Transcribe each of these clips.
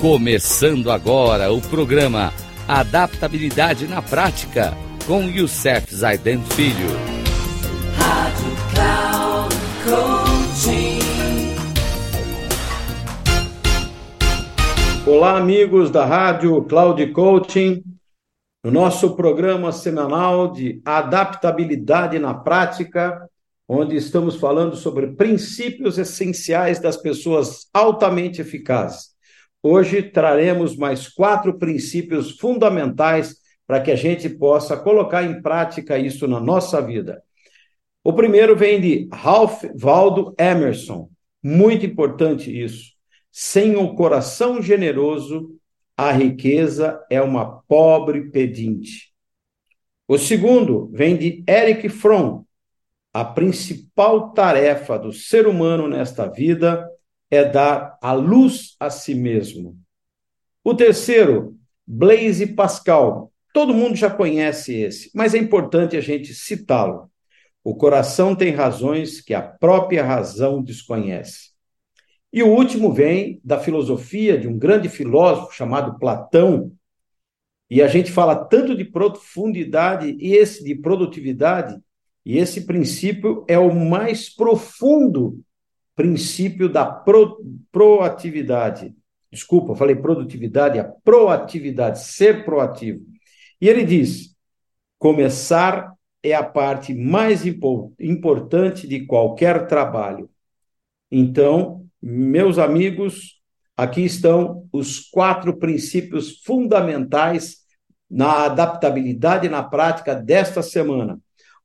Começando agora o programa Adaptabilidade na Prática com Youssef Zaiden Filho. Rádio Cloud Coaching. Olá, amigos da Rádio Cloud Coaching. No nosso programa semanal de adaptabilidade na prática, onde estamos falando sobre princípios essenciais das pessoas altamente eficazes. Hoje traremos mais quatro princípios fundamentais para que a gente possa colocar em prática isso na nossa vida. O primeiro vem de Ralph Waldo Emerson. Muito importante isso. Sem um coração generoso, a riqueza é uma pobre pedinte. O segundo vem de Eric Fromm. A principal tarefa do ser humano nesta vida é dar a luz a si mesmo. O terceiro, Blaise Pascal. Todo mundo já conhece esse, mas é importante a gente citá-lo. O coração tem razões que a própria razão desconhece. E o último vem da filosofia de um grande filósofo chamado Platão. E a gente fala tanto de profundidade e esse de produtividade, e esse princípio é o mais profundo princípio da pro, proatividade. Desculpa, falei produtividade, a proatividade, ser proativo. E ele diz: começar é a parte mais importante de qualquer trabalho. Então, meus amigos, aqui estão os quatro princípios fundamentais na adaptabilidade na prática desta semana.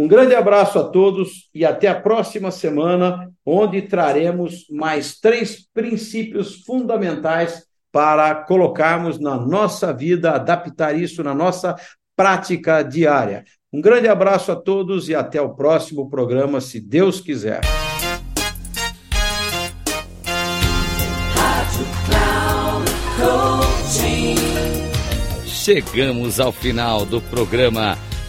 Um grande abraço a todos e até a próxima semana, onde traremos mais três princípios fundamentais para colocarmos na nossa vida, adaptar isso na nossa prática diária. Um grande abraço a todos e até o próximo programa, se Deus quiser. Chegamos ao final do programa